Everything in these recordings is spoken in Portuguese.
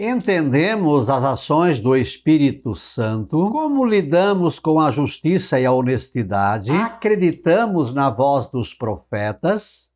Entendemos as ações do Espírito Santo? Como lidamos com a justiça e a honestidade? Acreditamos na voz dos profetas?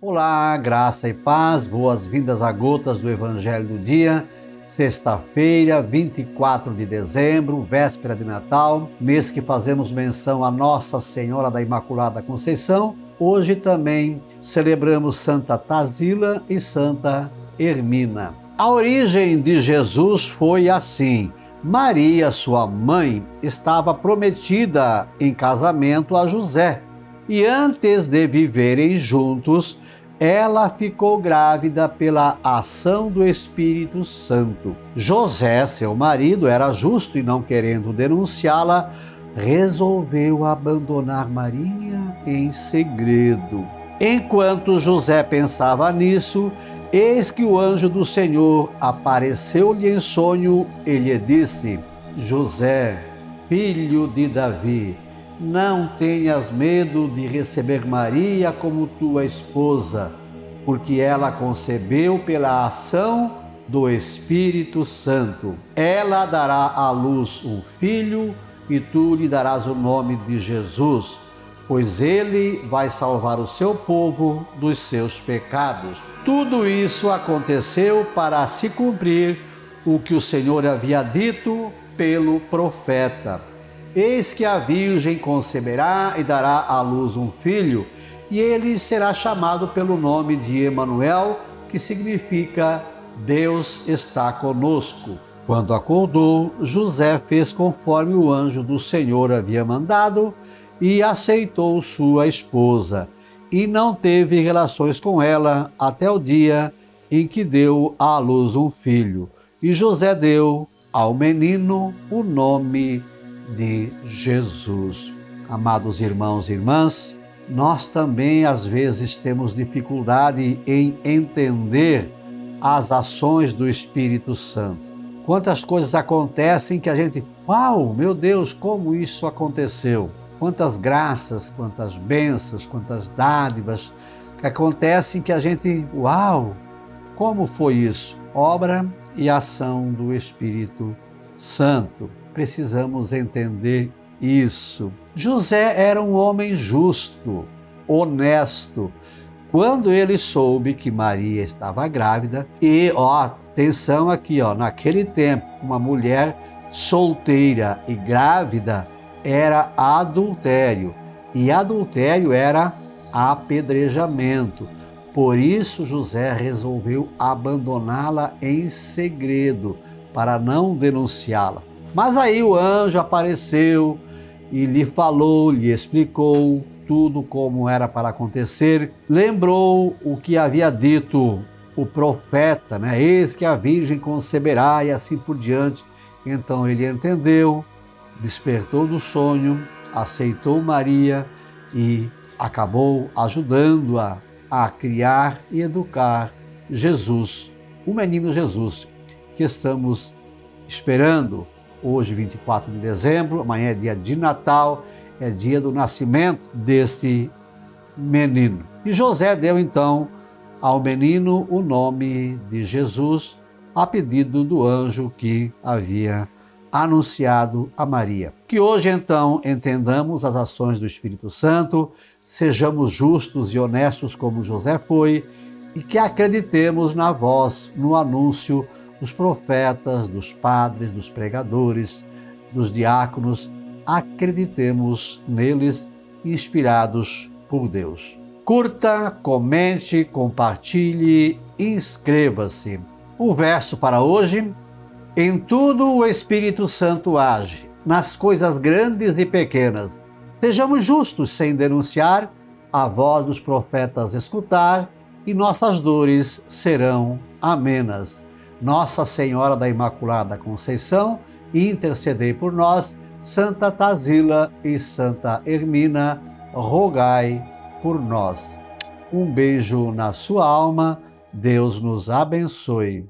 Olá, graça e paz, boas-vindas a gotas do Evangelho do Dia. Sexta-feira, 24 de dezembro, véspera de Natal, mês que fazemos menção a Nossa Senhora da Imaculada Conceição. Hoje também celebramos Santa Tazila e Santa Hermina. A origem de Jesus foi assim. Maria, sua mãe, estava prometida em casamento a José. E antes de viverem juntos, ela ficou grávida pela ação do Espírito Santo. José, seu marido, era justo e não querendo denunciá-la, resolveu abandonar Maria em segredo. Enquanto José pensava nisso, eis que o anjo do Senhor apareceu-lhe em sonho e lhe disse: José, filho de Davi, não tenhas medo de receber Maria como tua esposa, porque ela concebeu pela ação do Espírito Santo. Ela dará à luz um filho e tu lhe darás o nome de Jesus pois ele vai salvar o seu povo dos seus pecados. Tudo isso aconteceu para se cumprir o que o Senhor havia dito pelo profeta. Eis que a Virgem conceberá e dará à luz um filho, e ele será chamado pelo nome de Emanuel, que significa Deus está conosco. Quando acordou, José fez conforme o anjo do Senhor havia mandado e aceitou sua esposa, e não teve relações com ela até o dia em que deu à luz um filho. E José deu ao menino o nome de Jesus. Amados irmãos e irmãs, nós também às vezes temos dificuldade em entender as ações do Espírito Santo. Quantas coisas acontecem que a gente, uau, meu Deus, como isso aconteceu? Quantas graças, quantas bênçãos, quantas dádivas que acontecem que a gente, uau, como foi isso? Obra e ação do Espírito Santo. Precisamos entender isso. José era um homem justo, honesto. Quando ele soube que Maria estava grávida, e ó, atenção aqui, ó, naquele tempo, uma mulher solteira e grávida era adultério e adultério era apedrejamento. Por isso José resolveu abandoná-la em segredo para não denunciá-la. Mas aí o anjo apareceu e lhe falou, lhe explicou tudo como era para acontecer. Lembrou o que havia dito o profeta, né? Eis que a virgem conceberá e assim por diante. Então ele entendeu, despertou do sonho, aceitou Maria e acabou ajudando-a a criar e educar Jesus, o menino Jesus, que estamos esperando hoje, 24 de dezembro, amanhã é dia de Natal, é dia do nascimento deste menino. E José deu então ao menino o nome de Jesus, a pedido do anjo que havia anunciado a Maria. Que hoje, então, entendamos as ações do Espírito Santo, sejamos justos e honestos como José foi e que acreditemos na voz, no anúncio dos profetas, dos padres, dos pregadores, dos diáconos. Acreditemos neles, inspirados por Deus. Curta, comente, compartilhe, inscreva-se. O verso para hoje em tudo o Espírito Santo age, nas coisas grandes e pequenas. Sejamos justos sem denunciar, a voz dos profetas escutar, e nossas dores serão amenas. Nossa Senhora da Imaculada Conceição, intercedei por nós, Santa Tazila e Santa Hermina, rogai por nós. Um beijo na sua alma, Deus nos abençoe.